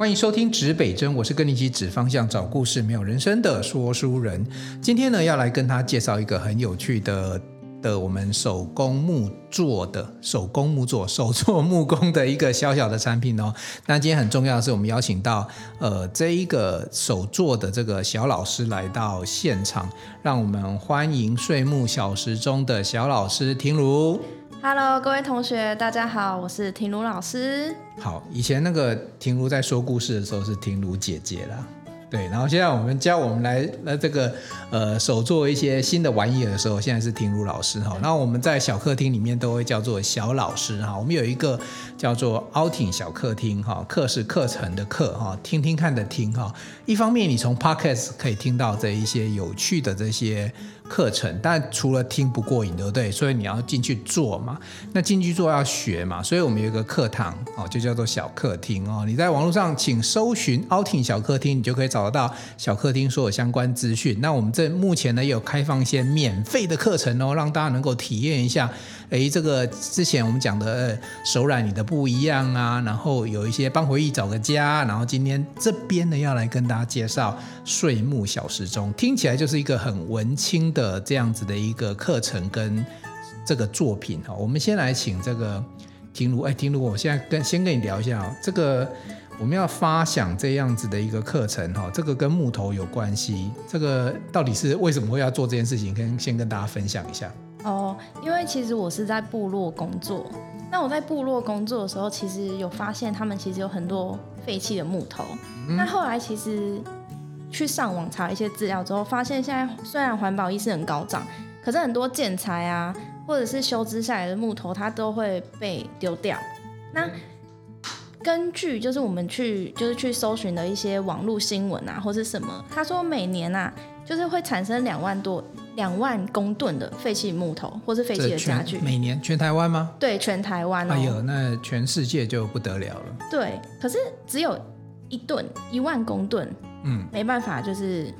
欢迎收听指北针，我是跟你一起指方向、找故事、没有人生的说书人。今天呢，要来跟他介绍一个很有趣的的我们手工木做的手工木作、手做木工的一个小小的产品哦。那今天很重要的是，我们邀请到呃这一个手作的这个小老师来到现场，让我们欢迎岁木小时钟的小老师庭如。Hello，各位同学，大家好，我是婷如老师。好，以前那个婷如在说故事的时候是婷如姐姐啦，对。然后现在我们教我们来来这个呃手做一些新的玩意的时候，现在是婷如老师哈。那我们在小客厅里面都会叫做小老师哈。我们有一个叫做 outing 小客厅哈，课是课程的课哈，听听看的听哈。一方面你从 podcast 可以听到这一些有趣的这些。课程，但除了听不过瘾，对不对？所以你要进去做嘛。那进去做要学嘛，所以我们有一个课堂哦，就叫做小客厅哦。你在网络上请搜寻 outing 小客厅，你就可以找找到小客厅所有相关资讯。那我们这目前呢也有开放一些免费的课程哦，让大家能够体验一下。诶，这个之前我们讲的手染你的不一样啊，然后有一些帮回忆找个家，然后今天这边呢要来跟大家介绍睡木小时钟，听起来就是一个很文青的这样子的一个课程跟这个作品哈。我们先来请这个庭如，哎，庭如，我现在跟先跟你聊一下哦，这个我们要发想这样子的一个课程哈，这个跟木头有关系，这个到底是为什么会要做这件事情？跟先跟大家分享一下。哦，因为其实我是在部落工作。那我在部落工作的时候，其实有发现他们其实有很多废弃的木头。嗯、那后来其实去上网查一些资料之后，发现现在虽然环保意识很高涨，可是很多建材啊，或者是修枝下来的木头，它都会被丢掉。那根据就是我们去就是去搜寻的一些网络新闻啊，或是什么，他说每年啊，就是会产生两万多。两万公吨的废弃木头，或是废弃的家具，每年全台湾吗？对，全台湾哦。哎呦，那全世界就不得了了。对，可是只有一吨，一万公吨，嗯，没办法，就是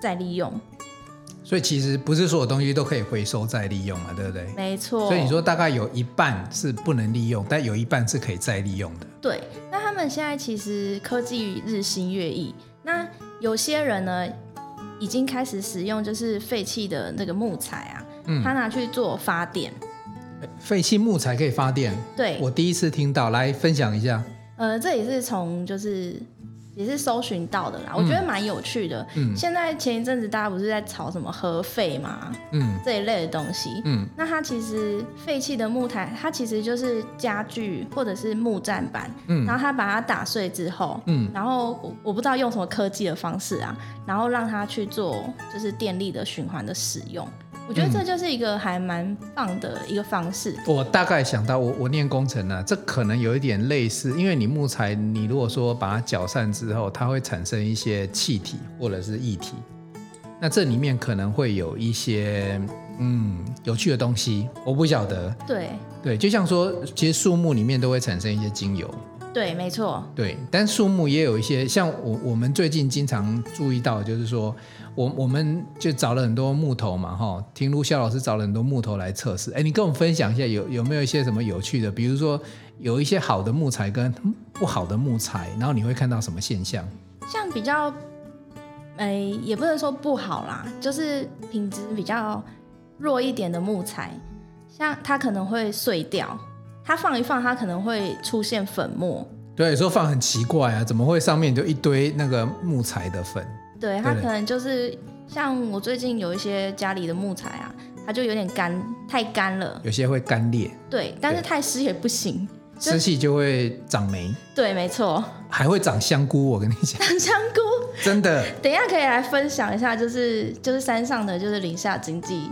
再利用。所以其实不是所有东西都可以回收再利用嘛，对不对？没错。所以你说大概有一半是不能利用，但有一半是可以再利用的。对，那他们现在其实科技日新月异，那有些人呢？已经开始使用就是废弃的那个木材啊，嗯，他拿去做发电。废弃木材可以发电？对，我第一次听到，来分享一下。呃，这也是从就是。也是搜寻到的啦，我觉得蛮有趣的。嗯，现在前一阵子大家不是在炒什么核废嘛，嗯，这一类的东西，嗯，那它其实废弃的木材，它其实就是家具或者是木栈板，嗯，然后它把它打碎之后，嗯，然后我我不知道用什么科技的方式啊，然后让它去做就是电力的循环的使用。我觉得这就是一个还蛮棒的一个方式。嗯、我大概想到我，我我念工程呢、啊，这可能有一点类似，因为你木材，你如果说把它搅散之后，它会产生一些气体或者是液体，那这里面可能会有一些嗯有趣的东西，我不晓得。对对，就像说，其实树木里面都会产生一些精油。对，没错。对，但树木也有一些，像我我们最近经常注意到，就是说，我我们就找了很多木头嘛，哈，听卢肖老师找了很多木头来测试。哎，你跟我们分享一下，有有没有一些什么有趣的？比如说，有一些好的木材跟不好的木材，然后你会看到什么现象？像比较，哎，也不能说不好啦，就是品质比较弱一点的木材，像它可能会碎掉。它放一放，它可能会出现粉末。对，有时候放很奇怪啊，怎么会上面就一堆那个木材的粉？对，它可能就是像我最近有一些家里的木材啊，它就有点干，太干了。有些会干裂。对，但是太湿也不行，湿气就会长霉。对，没错。还会长香菇，我跟你讲。长香菇。真的。等一下可以来分享一下，就是就是山上的就是林下经济。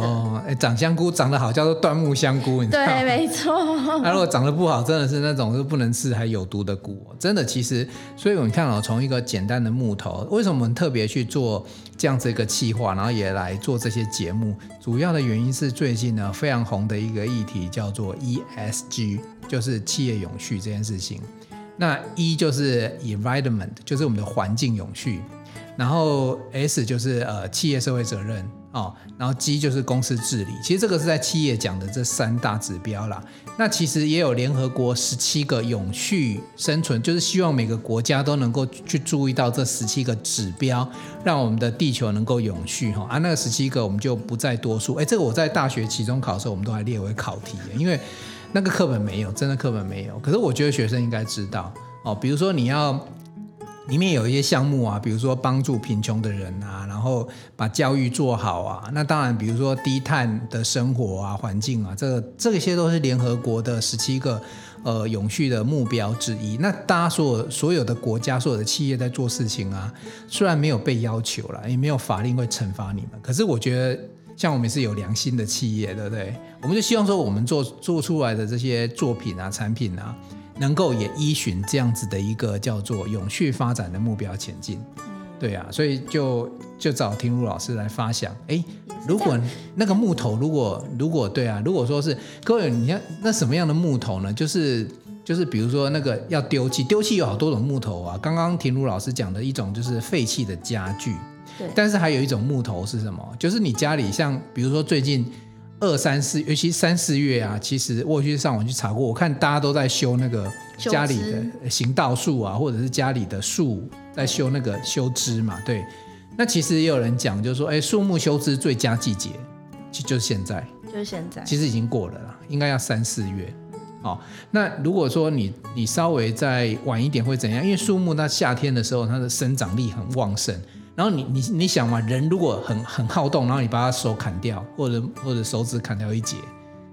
哦，哎，长香菇长得好叫做椴木香菇，你知道吗？对，没错。那如果长得不好，真的是那种是不能吃还有毒的菇。真的，其实，所以我们看到从一个简单的木头，为什么我们特别去做这样子一个企划，然后也来做这些节目？主要的原因是最近呢非常红的一个议题叫做 ESG，就是企业永续这件事情。那 E 就是 environment，就是我们的环境永续，然后 S 就是呃企业社会责任。哦，然后 G 就是公司治理，其实这个是在企业讲的这三大指标啦。那其实也有联合国十七个永续生存，就是希望每个国家都能够去注意到这十七个指标，让我们的地球能够永续哈。啊，那个十七个我们就不再多说。哎，这个我在大学期中考的时候，我们都还列为考题，因为那个课本没有，真的课本没有。可是我觉得学生应该知道哦，比如说你要。里面有一些项目啊，比如说帮助贫穷的人啊，然后把教育做好啊。那当然，比如说低碳的生活啊、环境啊，这这些都是联合国的十七个呃永续的目标之一。那大家所有所有的国家、所有的企业在做事情啊，虽然没有被要求了，也没有法令会惩罚你们，可是我觉得像我们是有良心的企业，对不对？我们就希望说，我们做做出来的这些作品啊、产品啊。能够也依循这样子的一个叫做永续发展的目标前进，对啊，所以就就找庭如老师来发想，哎，如果那个木头，如果如果对啊，如果说是各位，你看那什么样的木头呢？就是就是比如说那个要丢弃，丢弃有好多种木头啊。刚刚庭如老师讲的一种就是废弃的家具，对，但是还有一种木头是什么？就是你家里像比如说最近。二三四，尤其三四月啊，其实我去上网去查过，我看大家都在修那个家里的行道树啊，或者是家里的树在修那个修枝嘛。对，那其实也有人讲，就是说，哎，树木修枝最佳季节，其实就是现在，就是现在，其实已经过了啦，应该要三四月。哦，那如果说你你稍微再晚一点会怎样？因为树木它夏天的时候它的生长力很旺盛。然后你你你想嘛，人如果很很好动，然后你把他手砍掉，或者或者手指砍掉一截，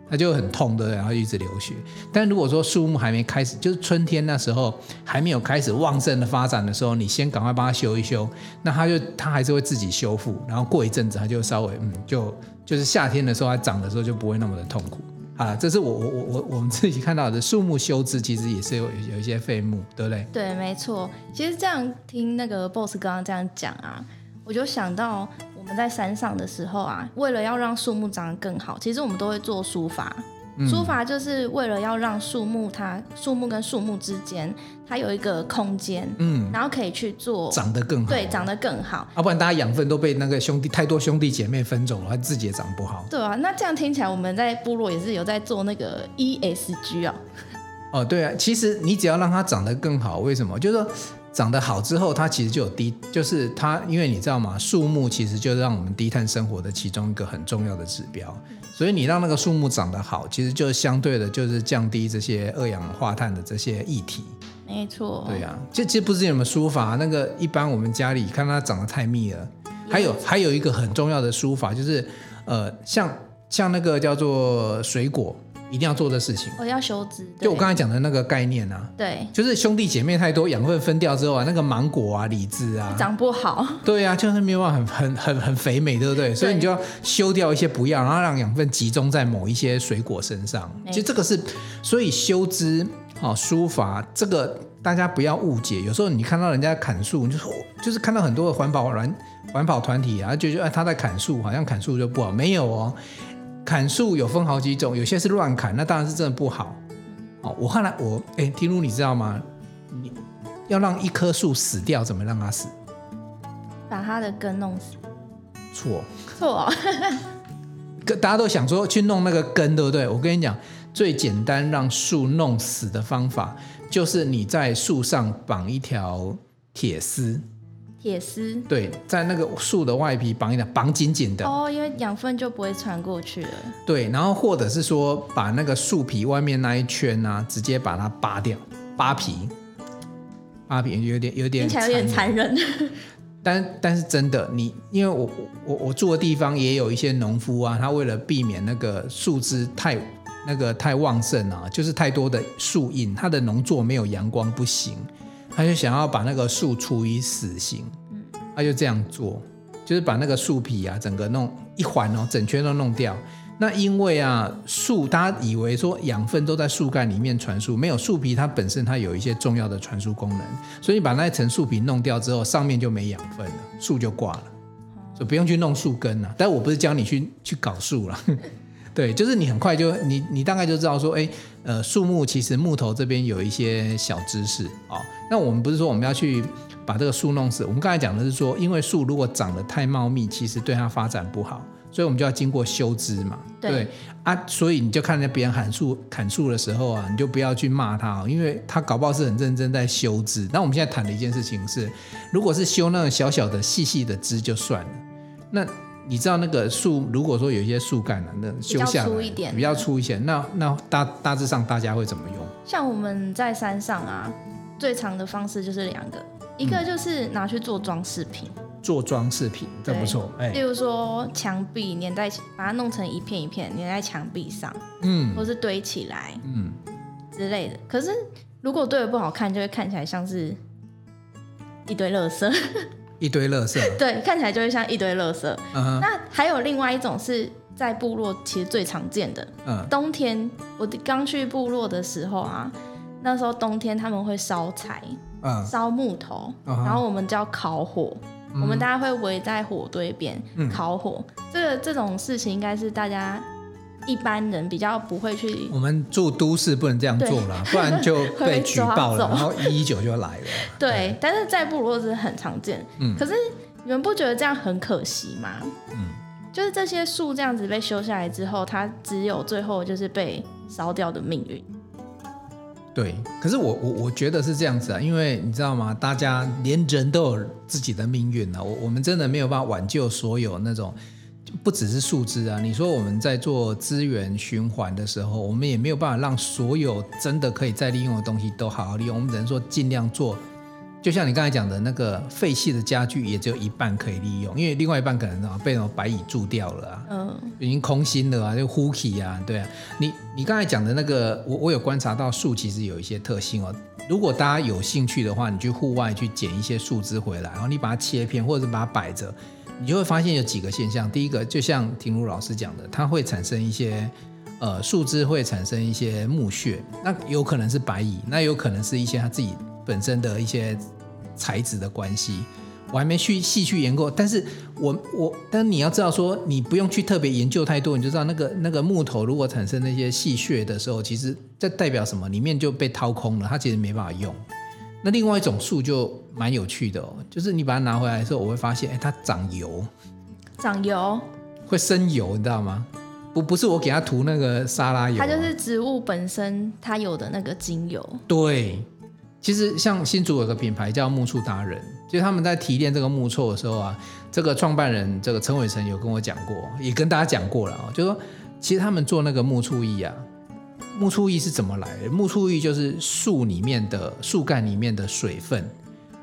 他就很痛的，然后一直流血。但如果说树木还没开始，就是春天那时候还没有开始旺盛的发展的时候，你先赶快帮他修一修，那他就他还是会自己修复，然后过一阵子他就稍微嗯，就就是夏天的时候它长的时候就不会那么的痛苦。啊，这是我我我我我们自己看到的树木修枝，其实也是有有一些废木，对不对？对，没错。其实这样听那个 boss 刚刚这样讲啊，我就想到我们在山上的时候啊，为了要让树木长得更好，其实我们都会做书法。疏伐就是为了要让树木它树木跟树木之间它有一个空间，嗯，然后可以去做长得更好，对，长得更好。要、啊、不然大家养分都被那个兄弟太多兄弟姐妹分走了，它自己也长不好。对啊，那这样听起来我们在部落也是有在做那个 ESG 啊。哦，对啊，其实你只要让它长得更好，为什么？就是说。长得好之后，它其实就有低，就是它，因为你知道吗？树木其实就是让我们低碳生活的其中一个很重要的指标。所以你让那个树木长得好，其实就相对的，就是降低这些二氧化碳的这些议题。没错。对呀、啊，这其实不是什么疏伐，那个一般我们家里看它长得太密了。还有还有一个很重要的疏伐，就是呃，像像那个叫做水果。一定要做的事情，我要修枝。就我刚才讲的那个概念啊，对，就是兄弟姐妹太多，养分分掉之后啊，那个芒果啊、李子啊，长不好。对啊，就是没有办法很很很很肥美，对不对？对，所以你就要修掉一些不要，然后让养分集中在某一些水果身上。其实这个是，所以修枝啊、书法这个大家不要误解。有时候你看到人家砍树，你就说就是看到很多的环保团环保团体啊，就觉得他在砍树，好像砍树就不好，没有哦。砍树有分好几种，有些是乱砍，那当然是真的不好。哦，我后来我哎，听如你知道吗？你要让一棵树死掉，怎么让它死？把它的根弄死。错。错。大家都想说去弄那个根，对不对？我跟你讲，最简单让树弄死的方法，就是你在树上绑一条铁丝。铁丝对，在那个树的外皮绑一点，绑紧紧的哦，因为养分就不会传过去了。对，然后或者是说，把那个树皮外面那一圈啊，直接把它扒掉，扒皮，扒皮有点有点，听起来有点残忍。但但是真的，你因为我我我住的地方也有一些农夫啊，他为了避免那个树枝太那个太旺盛啊，就是太多的树荫，他的农作没有阳光不行。他就想要把那个树处以死刑，他就这样做，就是把那个树皮啊，整个弄一环哦，整圈都弄掉。那因为啊，树大家以为说养分都在树干里面传输，没有树皮它本身它有一些重要的传输功能，所以把那一层树皮弄掉之后，上面就没养分了，树就挂了，就不用去弄树根了。但我不是教你去去搞树了。对，就是你很快就你你大概就知道说，哎，呃，树木其实木头这边有一些小知识啊、哦。那我们不是说我们要去把这个树弄死。我们刚才讲的是说，因为树如果长得太茂密，其实对它发展不好，所以我们就要经过修枝嘛。对，对啊，所以你就看见别人砍树砍树的时候啊，你就不要去骂他，因为他搞不好是很认真在修枝。那我们现在谈的一件事情是，如果是修那种小小的细细的枝就算了，那。你知道那个树，如果说有一些树干啊，那修下来比较粗一点，比较粗一些，那那大大致上大家会怎么用？像我们在山上啊，最常的方式就是两个，一个就是拿去做装饰品，嗯、做装饰品这不错，哎，例如说墙壁粘在，把它弄成一片一片粘在墙壁上，嗯，或是堆起来，嗯之类的。可是如果堆的不好看，就会看起来像是一堆垃圾。一堆垃圾，对，看起来就会像一堆垃圾。Uh -huh. 那还有另外一种是在部落其实最常见的，uh. 冬天我刚去部落的时候啊，那时候冬天他们会烧柴，烧、uh. 木头，uh. 然后我们叫烤火，uh. 我们大家会围在火堆边烤火。Uh. 这个这种事情应该是大家。一般人比较不会去。我们住都市不能这样做了，不然就被举报了，然后一一九就来了。对，对，但是在部落是很常见。嗯。可是你们不觉得这样很可惜吗？嗯。就是这些树这样子被修下来之后，它只有最后就是被烧掉的命运。对。可是我我我觉得是这样子啊，因为你知道吗？大家连人都有自己的命运啊，我我们真的没有办法挽救所有那种。不只是树枝啊，你说我们在做资源循环的时候，我们也没有办法让所有真的可以再利用的东西都好好利用。我们只能说尽量做，就像你刚才讲的那个废弃的家具，也只有一半可以利用，因为另外一半可能啊被什么白蚁蛀掉了啊，嗯，已经空心了啊，就呼起啊，对啊。你你刚才讲的那个，我我有观察到树其实有一些特性哦。如果大家有兴趣的话，你去户外去捡一些树枝回来，然后你把它切片，或者是把它摆着。你就会发现有几个现象，第一个就像婷如老师讲的，它会产生一些呃树枝会产生一些木屑，那有可能是白蚁，那有可能是一些它自己本身的一些材质的关系，我还没去细去研究，但是我我但你要知道说，你不用去特别研究太多，你就知道那个那个木头如果产生那些细屑的时候，其实这代表什么？里面就被掏空了，它其实没办法用。那另外一种树就蛮有趣的哦，就是你把它拿回来的时候，我会发现，哎，它长油，长油，会生油，你知道吗？不，不是我给它涂那个沙拉油，它就是植物本身它有的那个精油。对，其实像新竹有个品牌叫木醋达人，就是他们在提炼这个木醋的时候啊，这个创办人这个陈伟成有跟我讲过，也跟大家讲过了啊，就是说其实他们做那个木醋液啊。木醋液是怎么来的？木醋液就是树里面的树干里面的水分。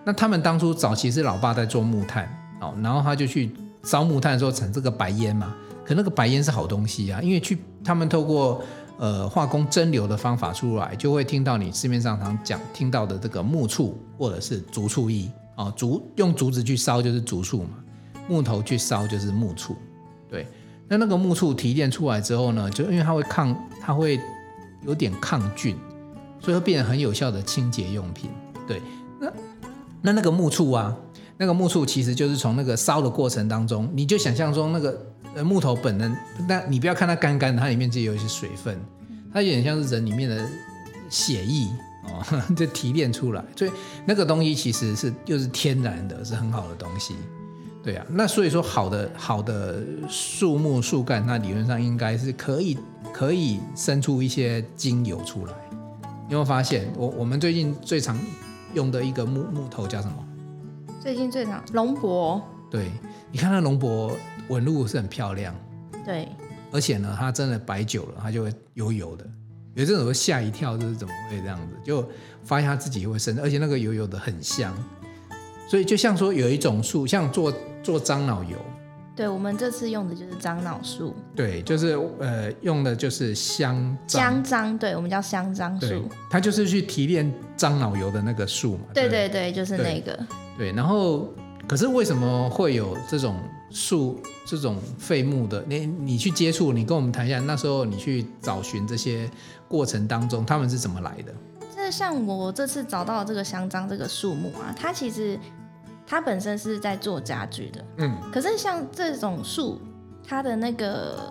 那他们当初早期是老爸在做木炭哦，然后他就去烧木炭的时候产这个白烟嘛。可那个白烟是好东西啊，因为去他们透过呃化工蒸馏的方法出来，就会听到你市面上常讲听到的这个木醋或者是竹醋液哦，竹用竹子去烧就是竹醋嘛，木头去烧就是木醋。对，那那个木醋提炼出来之后呢，就因为它会抗，它会。有点抗菌，所以会变成很有效的清洁用品。对，那那那个木醋啊，那个木醋其实就是从那个烧的过程当中，你就想象中那个呃木头本能，那你不要看它干干的，它里面就有一些水分，它有点像是人里面的血液哦，就提炼出来，所以那个东西其实是又是天然的，是很好的东西。对啊，那所以说好的好的树木树干，那理论上应该是可以可以生出一些精油出来。你有没有发现，我我们最近最常用的一个木木头叫什么？最近最常龙柏。对，你看那龙柏纹路是很漂亮。对，而且呢，它真的摆久了，它就会油油的。有这种会吓一跳，就是怎么会这样子？就发现它自己会生，而且那个油油的很香。所以就像说有一种树，像做做樟脑油，对，我们这次用的就是樟脑树，对，就是呃用的就是香香樟，对，我们叫香樟树，它就是去提炼樟脑油的那个树嘛，对对对，就是那个，对，然后可是为什么会有这种树这种废木的？你你去接触，你跟我们谈一下，那时候你去找寻这些过程当中，他们是怎么来的？就是像我这次找到这个香樟这个树木啊，它其实。它本身是在做家具的，嗯，可是像这种树，它的那个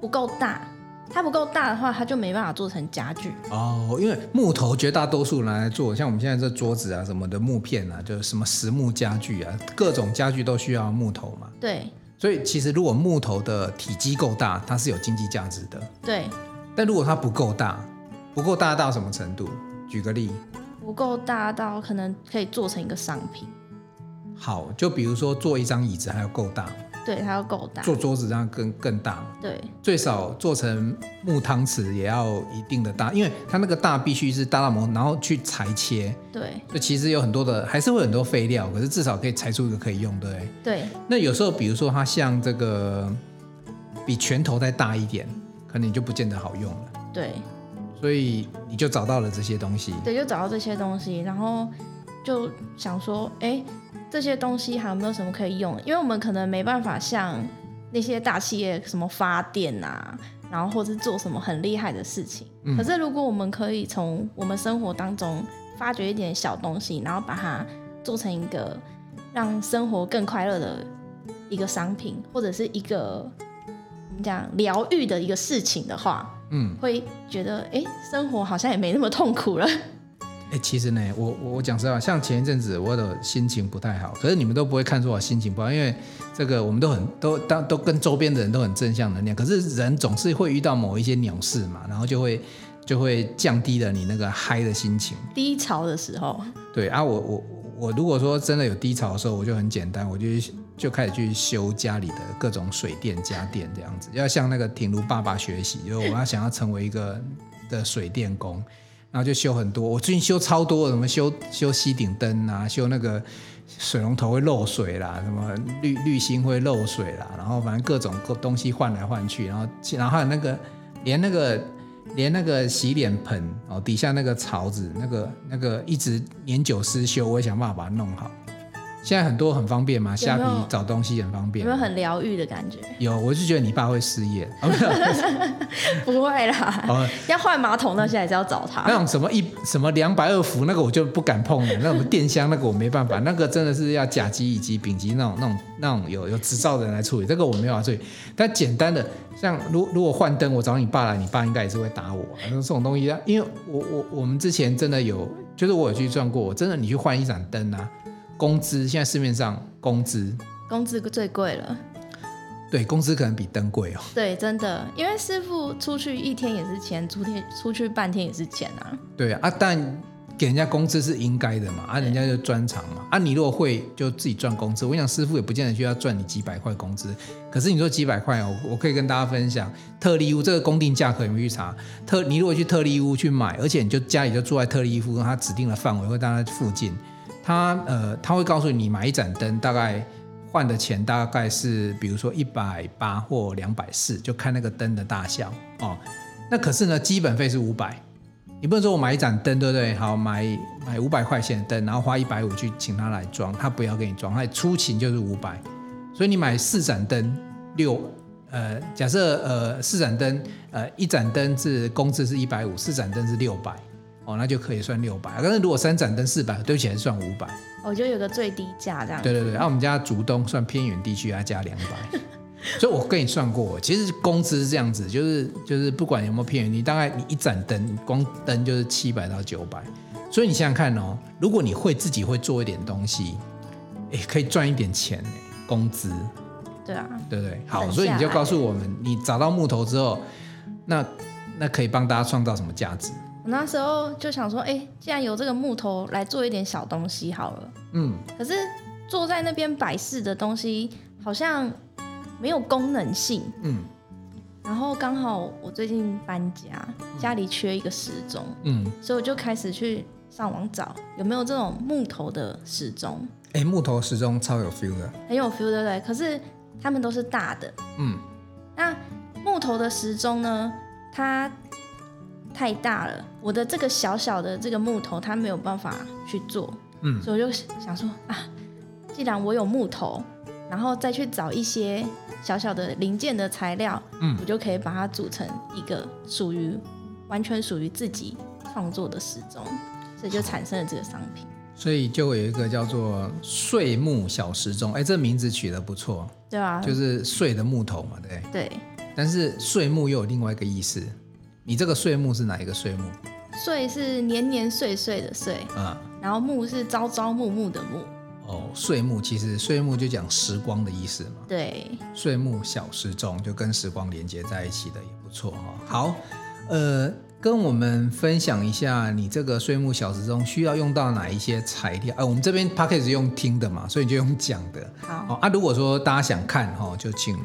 不够大，它不够大的话，它就没办法做成家具。哦，因为木头绝大多数拿来做，像我们现在这桌子啊什么的木片啊，就是什么实木家具啊，各种家具都需要木头嘛。对。所以其实如果木头的体积够大，它是有经济价值的。对。但如果它不够大，不够大到什么程度？举个例。不够大到可能可以做成一个商品。好，就比如说做一张椅子还要够大。对，它要够大。做桌子这样更更大。对。最少做成木汤匙也要一定的大，因为它那个大必须是大到模，然后去裁切。对。就其实有很多的，还是会很多废料，可是至少可以裁出一个可以用的。对。对。那有时候，比如说它像这个比拳头再大一点，可能你就不见得好用了。对。所以你就找到了这些东西。对，就找到这些东西，然后就想说，哎。这些东西还有没有什么可以用？因为我们可能没办法像那些大企业什么发电啊，然后或是做什么很厉害的事情。嗯。可是如果我们可以从我们生活当中发掘一点小东西，然后把它做成一个让生活更快乐的一个商品，或者是一个我们讲疗愈的一个事情的话，嗯，会觉得哎，生活好像也没那么痛苦了。哎，其实呢，我我我讲实话，像前一阵子我的心情不太好，可是你们都不会看出我心情不好，因为这个我们都很都当都跟周边的人都很正向能量。可是人总是会遇到某一些鸟事嘛，然后就会就会降低了你那个嗨的心情。低潮的时候，对啊，我我我如果说真的有低潮的时候，我就很简单，我就就开始去修家里的各种水电家电这样子，要向那个挺如爸爸学习，因为我要想要成为一个的水电工。然后就修很多，我最近修超多，什么修修吸顶灯啊，修那个水龙头会漏水啦，什么滤滤芯会漏水啦，然后反正各种各东西换来换去，然后然后还有那个连那个连那个洗脸盆哦底下那个槽子那个那个一直年久失修，我也想办法把它弄好。现在很多很方便嘛，虾皮找东西很方便，有没有很疗愈的感觉？有，我是觉得你爸会失业，不会啦，哦、要换马桶那些还是要找他。那种什么一什么两百二伏那个我就不敢碰了，那种电箱那个我没办法，那个真的是要甲级乙级丙级那种那种那种有有执照的人来处理，这个我没有办法处理。但简单的像如如果换灯，我找你爸来，你爸应该也是会打我。那这种东西，因为我我我们之前真的有，就是我有去转过，真的你去换一盏灯啊。工资现在市面上工资，工资最贵了。对，工资可能比灯贵哦。对，真的，因为师傅出去一天也是钱，出天出去半天也是钱啊。对啊，但给人家工资是应该的嘛，啊，人家就专长嘛，啊，你如果会就自己赚工资。我想师傅也不见得需要赚你几百块工资，可是你说几百块哦，我可以跟大家分享，特例屋这个公定价格有没有去查？特，你如果去特例屋去买，而且你就家里就住在特例屋，他指定的范围或大概附近。他呃，他会告诉你买一盏灯大概换的钱大概是，比如说一百八或两百四，就看那个灯的大小哦。那可是呢，基本费是五百，你不能说我买一盏灯，对不对？好，买买五百块钱的灯，然后花一百五去请他来装，他不要给你装，他出勤就是五百。所以你买四盏灯六，呃，假设呃四盏灯，呃一盏灯是工资是一百五，四盏灯是六百。哦，那就可以算六百。但是如果三盏灯四百，对不起，还是算五百。我就有个最低价这样。对对对，那、啊、我们家竹东算偏远地区，要加两百。所以我跟你算过，其实工资是这样子，就是就是不管有没有偏远，你大概你一盏灯光灯就是七百到九百。所以你想想看哦，如果你会自己会做一点东西，哎，可以赚一点钱，工资。对啊。对不对？好，所以你就告诉我们，你找到木头之后，那那可以帮大家创造什么价值？那时候就想说，哎，既然有这个木头来做一点小东西好了。嗯。可是坐在那边摆饰的东西好像没有功能性。嗯。然后刚好我最近搬家，家里缺一个时钟。嗯。所以我就开始去上网找有没有这种木头的时钟。哎，木头时钟超有 feel 的。很有 feel，对不对？可是他们都是大的。嗯。那木头的时钟呢？它。太大了，我的这个小小的这个木头，它没有办法去做，嗯，所以我就想说啊，既然我有木头，然后再去找一些小小的零件的材料，嗯，我就可以把它组成一个属于完全属于自己创作的时钟，所以就产生了这个商品。所以就有一个叫做碎木小时钟，哎，这名字取得不错，对啊，就是碎的木头嘛，对，对。但是碎木又有另外一个意思，你这个岁木是哪一个岁木？岁是年年岁岁的岁，嗯，然后木是朝朝暮暮的暮。哦，岁木其实岁木就讲时光的意思嘛。对，岁木小时钟就跟时光连接在一起的也不错哈。好，呃，跟我们分享一下你这个岁木小时钟需要用到哪一些材料？呃，我们这边 Podcast 是用听的嘛，所以你就用讲的。好，啊，如果说大家想看哈，就请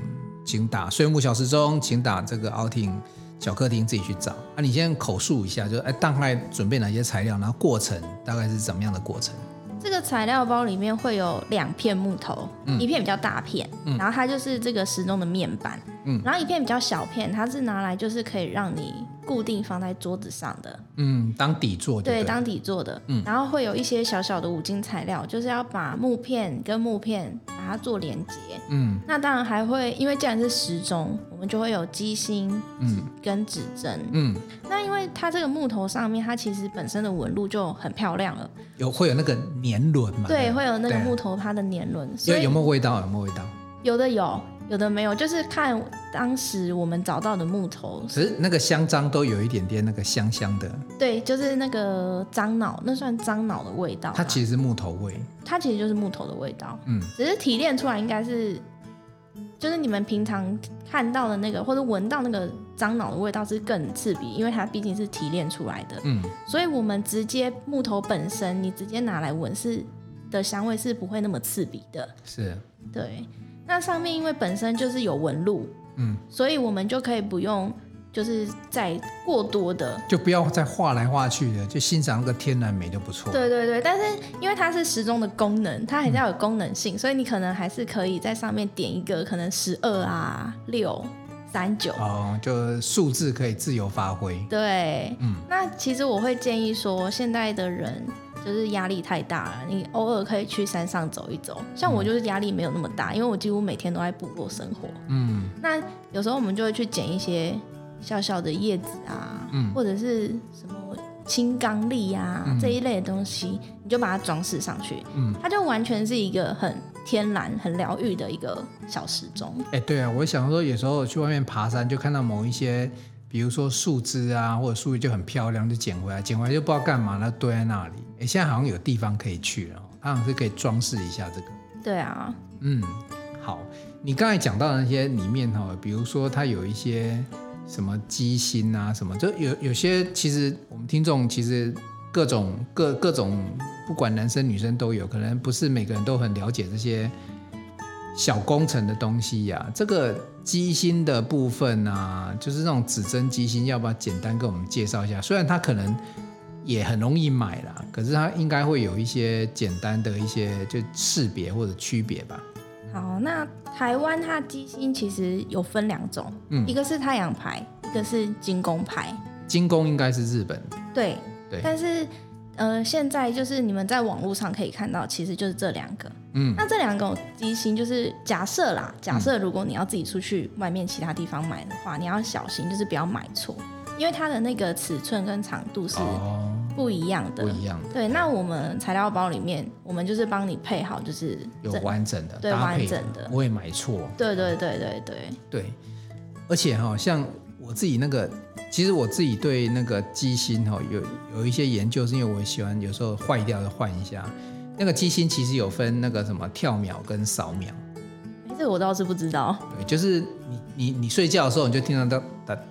请打岁木小时钟，请打这个奥汀小客厅自己去找。啊，你先口述一下，就哎大概准备哪些材料，然后过程大概是怎么样的过程？这个材料包里面会有两片木头，嗯、一片比较大片，嗯、然后它就是这个时钟的面板，嗯、然后一片比较小片，它是拿来就是可以让你固定放在桌子上的，嗯，当底座的，对，当底座的，嗯，然后会有一些小小的五金材料，就是要把木片跟木片把它做连接，嗯，那当然还会，因为既然是时钟，我们就会有机芯，嗯，跟指针，嗯，那因为它这个木头上面，它其实本身的纹路就很漂亮了。有会有那个年轮嘛？对，会有那个木头它的年轮。所以有没有味道？有没有味道？有的有，有的没有，就是看当时我们找到的木头。其实那个香樟都有一点点那个香香的。对，就是那个樟脑，那算樟脑的味道。它其实是木头味。它其实就是木头的味道。嗯，只是提炼出来应该是。就是你们平常看到的那个，或者闻到那个樟脑的味道是更刺鼻，因为它毕竟是提炼出来的。嗯，所以我们直接木头本身，你直接拿来闻是的香味是不会那么刺鼻的。是，对。那上面因为本身就是有纹路，嗯，所以我们就可以不用。就是再过多的，就不要再画来画去的，就欣赏那个天然美就不错。对对对，但是因为它是时钟的功能，它还是要有功能性，嗯、所以你可能还是可以在上面点一个可能十二啊、六、三九哦，就数字可以自由发挥。对，嗯，那其实我会建议说，现在的人就是压力太大了，你偶尔可以去山上走一走。像我就是压力没有那么大，因为我几乎每天都在部落生活。嗯，那有时候我们就会去捡一些。小小的叶子啊，嗯、或者是什么青刚櫟啊、嗯、这一类的东西，你就把它装饰上去，嗯，它就完全是一个很天然、很疗愈的一个小时钟。哎、欸，对啊，我想说，有时候去外面爬山，就看到某一些，比如说树枝啊，或者树叶就很漂亮，就捡回来，捡回来就不知道干嘛，那堆在那里。哎、欸，现在好像有地方可以去了，它好像是可以装饰一下这个。对啊，嗯，好，你刚才讲到的那些里面哈，比如说它有一些。什么机芯啊，什么就有有些，其实我们听众其实各种各各种，不管男生女生都有，可能不是每个人都很了解这些小工程的东西呀、啊。这个机芯的部分啊，就是那种指针机芯，要不要简单跟我们介绍一下？虽然它可能也很容易买啦，可是它应该会有一些简单的一些就识别或者区别吧。好，那台湾它机芯其实有分两种，嗯，一个是太阳牌，一个是精工牌。精工应该是日本。对对。但是呃，现在就是你们在网络上可以看到，其实就是这两个。嗯。那这两个机型就是假设啦，假设如果你要自己出去外面其他地方买的话，嗯、你要小心，就是不要买错，因为它的那个尺寸跟长度是。哦不一样的，不一样的。对，那我们材料包里面，我们就是帮你配好，就是有完整的，对，完整的，不会买错。对对对对对对。而且哈，像我自己那个，其实我自己对那个机芯哈有有一些研究，是因为我喜欢有时候坏掉就换一下。那个机芯其实有分那个什么跳秒跟扫秒。哎，这个我倒是不知道。对，就是你你你睡觉的时候，你就听到哒哒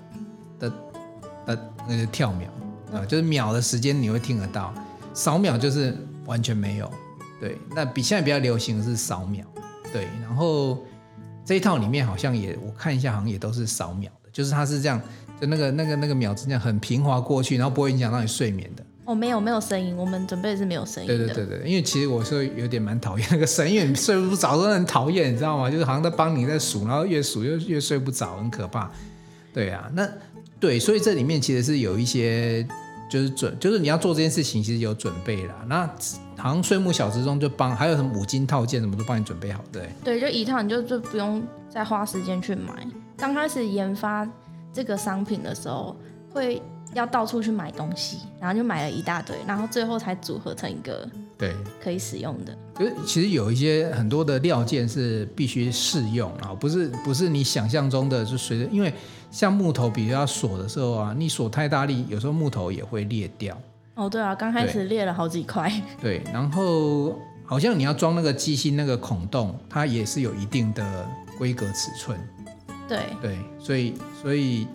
哒哒那个跳秒。啊，就是秒的时间你会听得到，扫秒就是完全没有。对，那比现在比较流行的是扫秒。对，然后这一套里面好像也，我看一下，好像也都是扫秒的，就是它是这样，就那个那个那个秒针这样很平滑过去，然后不会影响到你睡眠的。哦，没有没有声音，我们准备的是没有声音的。对对对对，因为其实我是有点蛮讨厌那个声音，因为你睡不着都很讨厌，你知道吗？就是好像在帮你在数，然后越数越越睡不着，很可怕。对啊，那。对，所以这里面其实是有一些，就是准，就是你要做这件事情，其实有准备啦。那好像岁木小时钟就帮，还有什么五金套件什么都帮你准备好，对。对，就一套，你就就不用再花时间去买。刚开始研发这个商品的时候，会要到处去买东西，然后就买了一大堆，然后最后才组合成一个对，可以使用的。就是其实有一些很多的料件是必须试用啊，不是不是你想象中的就随着，因为像木头，比如要锁的时候啊，你锁太大力，有时候木头也会裂掉。哦，对啊，刚开始裂了好几块。对，然后好像你要装那个机芯那个孔洞，它也是有一定的规格尺寸。对对，所以所以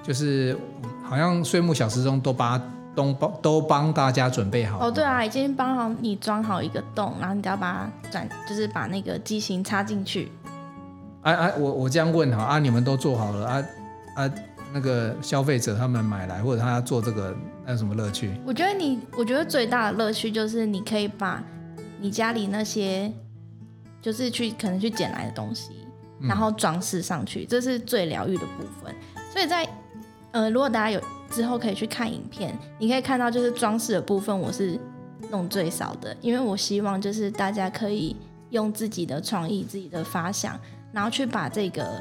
就是好像岁木小时钟都把都帮都帮大家准备好。哦，对啊，已经帮好你装好一个洞，然后你只要把它转，就是把那个机型插进去。啊啊，我我这样问哈啊，你们都做好了啊啊，那个消费者他们买来或者他要做这个，那有什么乐趣？我觉得你，我觉得最大的乐趣就是你可以把你家里那些就是去可能去捡来的东西。然后装饰上去，这是最疗愈的部分。所以在呃，如果大家有之后可以去看影片，你可以看到就是装饰的部分，我是弄最少的，因为我希望就是大家可以用自己的创意、自己的发想，然后去把这个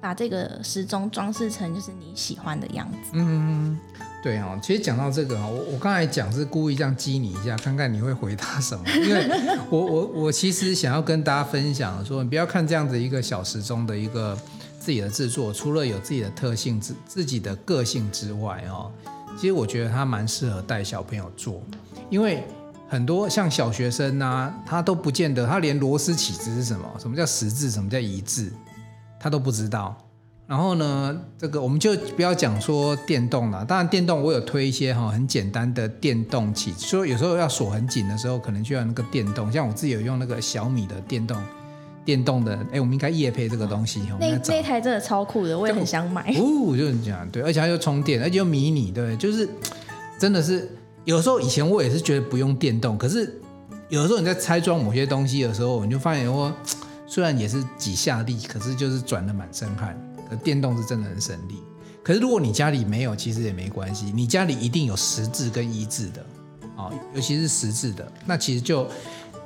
把这个时钟装饰成就是你喜欢的样子。嗯。对哦，其实讲到这个啊，我我刚才讲是故意这样激你一下，看看你会回答什么。因为我我我其实想要跟大家分享说，你不要看这样子一个小时钟的一个自己的制作，除了有自己的特性、自自己的个性之外哦，其实我觉得它蛮适合带小朋友做，因为很多像小学生啊，他都不见得，他连螺丝起子是什么，什么叫十字，什么叫一字，他都不知道。然后呢，这个我们就不要讲说电动了。当然，电动我有推一些哈很简单的电动起，说有时候要锁很紧的时候，可能就要那个电动。像我自己有用那个小米的电动电动的，哎，我们应该夜配这个东西。那那台真的超酷的，我也很想买。哦，就是这样，对，而且它又充电，而且又迷你，对，就是真的是有时候以前我也是觉得不用电动，可是有的时候你在拆装某些东西的时候，你就发现说，虽然也是几下力，可是就是转的满身汗。可电动是真的很省力，可是如果你家里没有，其实也没关系。你家里一定有十字跟一字的，啊，尤其是十字的，那其实就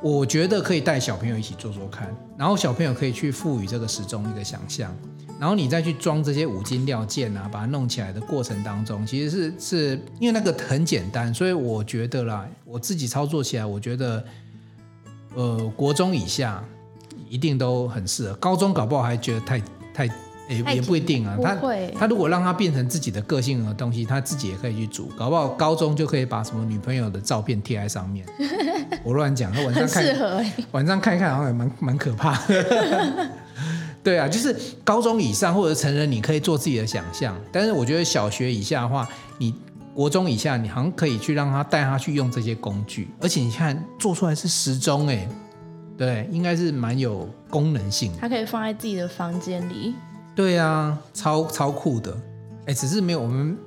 我觉得可以带小朋友一起做做看，然后小朋友可以去赋予这个时钟一个想象，然后你再去装这些五金料件啊，把它弄起来的过程当中，其实是是因为那个很简单，所以我觉得啦，我自己操作起来，我觉得，呃，国中以下一定都很适合，高中搞不好还觉得太太。也也不一定啊，他他如果让他变成自己的个性的东西，他自己也可以去煮，搞不好高中就可以把什么女朋友的照片贴在上面。我乱讲，他晚上看，欸、晚上看一看好像也蛮蛮可怕的。对啊，就是高中以上或者成人，你可以做自己的想象。但是我觉得小学以下的话，你国中以下，你好像可以去让他带他去用这些工具，而且你看做出来是时钟，哎，对，应该是蛮有功能性的。他可以放在自己的房间里。对啊，超超酷的，哎，只是没有我们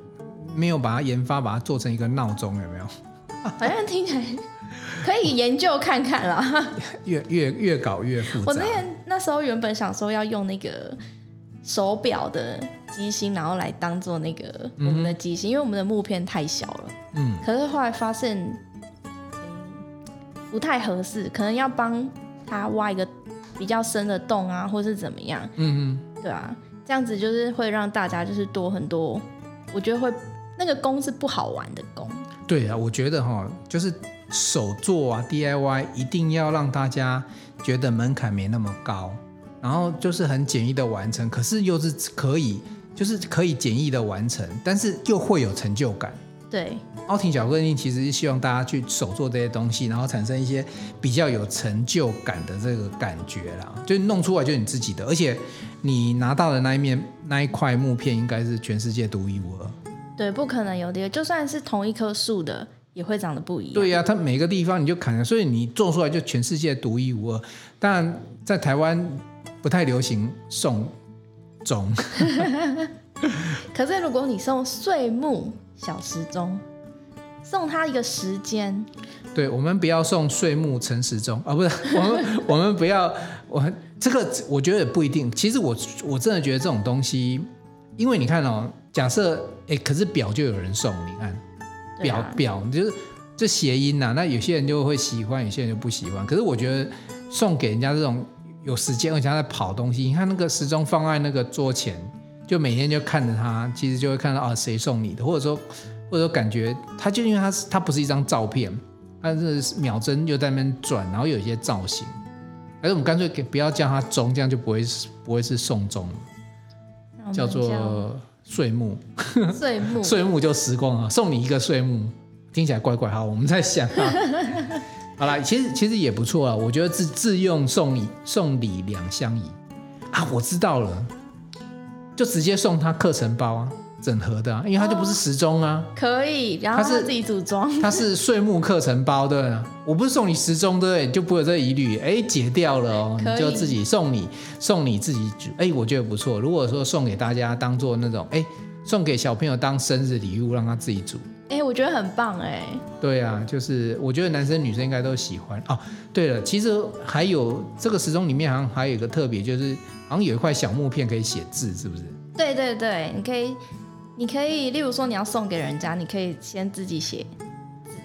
没有把它研发，把它做成一个闹钟，有没有？好像听起来可以研究看看啦。越越越搞越复杂。我那天那时候原本想说要用那个手表的机芯，然后来当做那个我们的机芯，嗯、因为我们的木片太小了。嗯。可是后来发现，嗯，不太合适，可能要帮他挖一个比较深的洞啊，或是怎么样。嗯嗯。对啊，这样子就是会让大家就是多很多，我觉得会那个工是不好玩的工。对啊，我觉得哈，就是手做啊，DIY 一定要让大家觉得门槛没那么高，然后就是很简易的完成，可是又是可以，就是可以简易的完成，但是又会有成就感。对，凹婷小个性其实是希望大家去手做这些东西，然后产生一些比较有成就感的这个感觉啦，就弄出来就是你自己的，而且你拿到的那一面那一块木片应该是全世界独一无二。对，不可能有的，就算是同一棵树的，也会长得不一样。对呀、啊，它每个地方你就砍了，所以你做出来就全世界独一无二。当然，在台湾不太流行送种，可是如果你送碎木。小时钟，送他一个时间。对，我们不要送岁木辰时钟啊、哦，不是，我们我们不要，我这个我觉得也不一定。其实我我真的觉得这种东西，因为你看哦，假设哎，可是表就有人送，你看表表就是这谐音呐、啊，那有些人就会喜欢，有些人就不喜欢。可是我觉得送给人家这种有时间而且他在跑东西，你看那个时钟放在那个桌前。就每天就看着它，其实就会看到啊，谁送你的，或者说，或者说感觉它就因为它是它不是一张照片，它是秒针又在那边转，然后有一些造型。还是我们干脆给不要叫它钟，这样就不会是不会是送钟了，叫做岁暮。岁暮，岁暮就时光啊，送你一个岁暮，听起来怪怪。哈，我们在想啊，好啦，其实其实也不错啊。我觉得自自用送礼送礼两相宜啊，我知道了，就直接送他课程包啊。整合的、啊，因为它就不是时钟啊，可以，然后他自己组装，它是岁木课程包的，我不是送你时钟对，就不会有这疑虑，哎，解掉了哦，你就自己送你送你自己组，哎，我觉得不错。如果说送给大家当做那种，哎，送给小朋友当生日礼物，让他自己组，哎，我觉得很棒哎。对啊，就是我觉得男生女生应该都喜欢哦。对了，其实还有这个时钟里面好像还有一个特别，就是好像有一块小木片可以写字，是不是？对对对，你可以。你可以，例如说你要送给人家，你可以先自己写字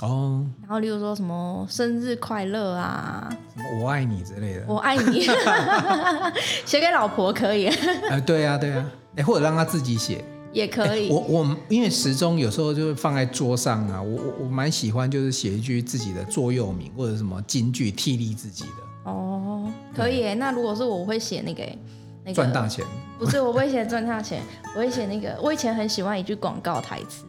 哦。然后，例如说什么生日快乐啊，什么我爱你之类的，我爱你，写给老婆可以。呃，对啊，对啊，哎，或者让他自己写也可以。我我因为时钟有时候就会放在桌上啊，我我我蛮喜欢就是写一句自己的座右铭或者什么金句替励自己的。哦，可以。那如果是我会写那个。赚大钱不是，我不会写赚大钱，我会写那个。我以前很喜欢一句广告台词，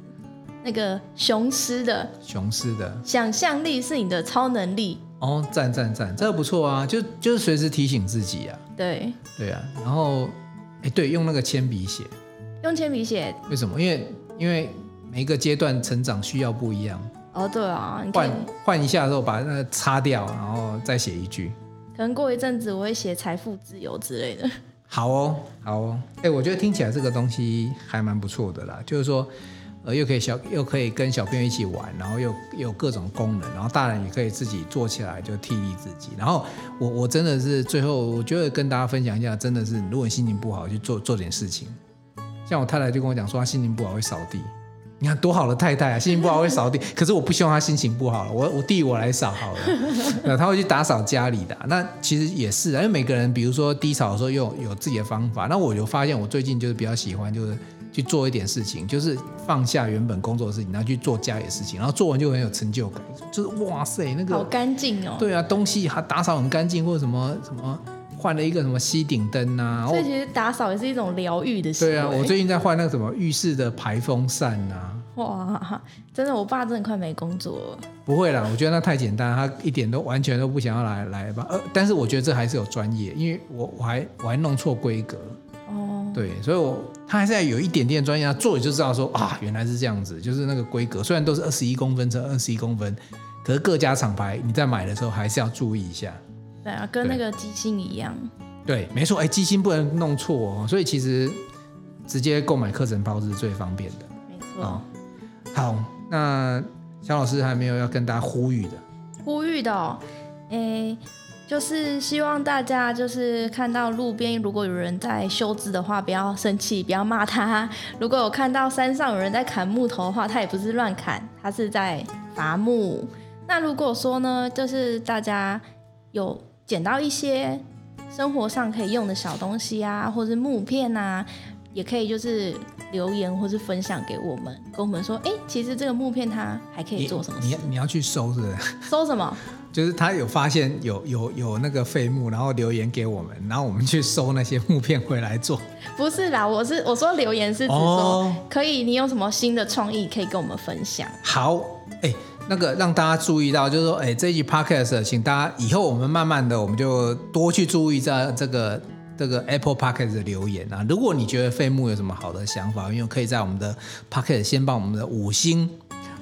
那个雄狮的雄狮的，想象力是你的超能力。哦，赞赞赞，这个不错啊，就就是随时提醒自己啊。对对啊，然后哎，对，用那个铅笔写，用铅笔写，为什么？因为因为每一个阶段成长需要不一样。哦，对啊，你换换一下之后把那个擦掉，然后再写一句。可能过一阵子我会写财富自由之类的。好哦，好哦，哎，我觉得听起来这个东西还蛮不错的啦。就是说，呃，又可以小，又可以跟小朋友一起玩，然后又有各种功能，然后大人也可以自己做起来，就替励自己。然后我我真的是最后，我觉得跟大家分享一下，真的是，如果你心情不好，去做做点事情。像我太太就跟我讲说，她心情不好会扫地。你看多好的太太啊，心情不好会扫地，可是我不希望她心情不好了，我我弟我来扫好了，那，他会去打扫家里的啊。那其实也是啊，因为每个人，比如说低潮的时候，又有自己的方法。那我就发现，我最近就是比较喜欢，就是去做一点事情，就是放下原本工作的事情，然后去做家里的事情，然后做完就很有成就感，就是哇塞，那个好干净哦。对啊，东西还打扫很干净，或者什么什么。换了一个什么吸顶灯啊，所以其实打扫也是一种疗愈的事。对啊，我最近在换那个什么浴室的排风扇啊。哇，真的，我爸真的快没工作了。不会啦，我觉得那太简单，他一点都完全都不想要来来吧。呃，但是我觉得这还是有专业，因为我我还我还弄错规格。哦。对，所以我他还是要有一点点专业，他做也就知道说啊，原来是这样子，就是那个规格，虽然都是二十一公分乘二十一公分，可是各家厂牌你在买的时候还是要注意一下。对啊，跟那个机芯一样。对，没错，哎，机芯不能弄错哦，所以其实直接购买课程包是最方便的。没错。哦，好，那肖老师还没有要跟大家呼吁的。呼吁的哦，哎，就是希望大家就是看到路边如果有人在修枝的话，不要生气，不要骂他；如果有看到山上有人在砍木头的话，他也不是乱砍，他是在伐木。那如果说呢，就是大家有。捡到一些生活上可以用的小东西啊，或者是木片啊，也可以就是留言或是分享给我们，跟我们说，哎，其实这个木片它还可以做什么事？你你，你要去收是不是？收什么？就是他有发现有有有那个废木，然后留言给我们，然后我们去收那些木片回来做。不是啦，我是我说留言是指说、哦、可以，你有什么新的创意可以跟我们分享？好，哎。那个让大家注意到，就是说，哎，这一集 podcast，请大家以后我们慢慢的，我们就多去注意在这个这个 Apple Podcast 的留言啊。如果你觉得费木有什么好的想法，因为可以在我们的 podcast 先帮我们的五星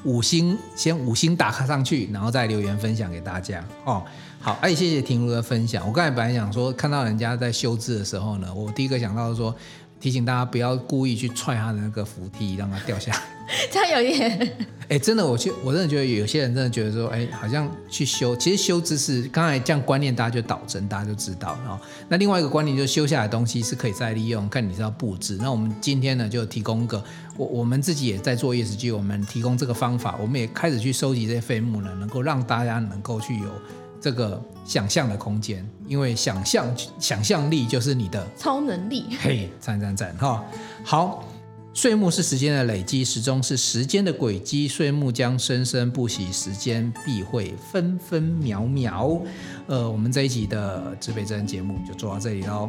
五星先五星打卡上去，然后再留言分享给大家哦。好，哎，谢谢婷如的分享。我刚才本来想说，看到人家在修字的时候呢，我第一个想到说，提醒大家不要故意去踹他的那个扶梯，让他掉下来。这样有一点，哎、欸，真的，我觉我真的觉得有些人真的觉得说，哎、欸，好像去修，其实修知识刚才这样观念，大家就导正，大家就知道。然后，那另外一个观念就是修下来的东西是可以再利用，看你是要布置。那我们今天呢，就提供一个，我我们自己也在做 ESG，我们提供这个方法，我们也开始去收集这些废木呢，能够让大家能够去有这个想象的空间，因为想象想象力就是你的超能力。嘿，赞赞赞哈，好。岁暮是时间的累积，时钟是时间的轨迹。岁暮将生生不息，时间必会分分秒秒。呃，我们这一集的指北针节目就做到这里喽。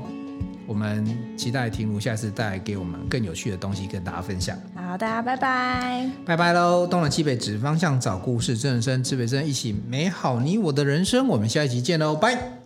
我们期待庭儒下次带来给我们更有趣的东西跟大家分享。好，大家拜拜，拜拜喽！东南西北指方向，找故事，真人生指北针，一起美好你我的人生。我们下一集见喽，拜。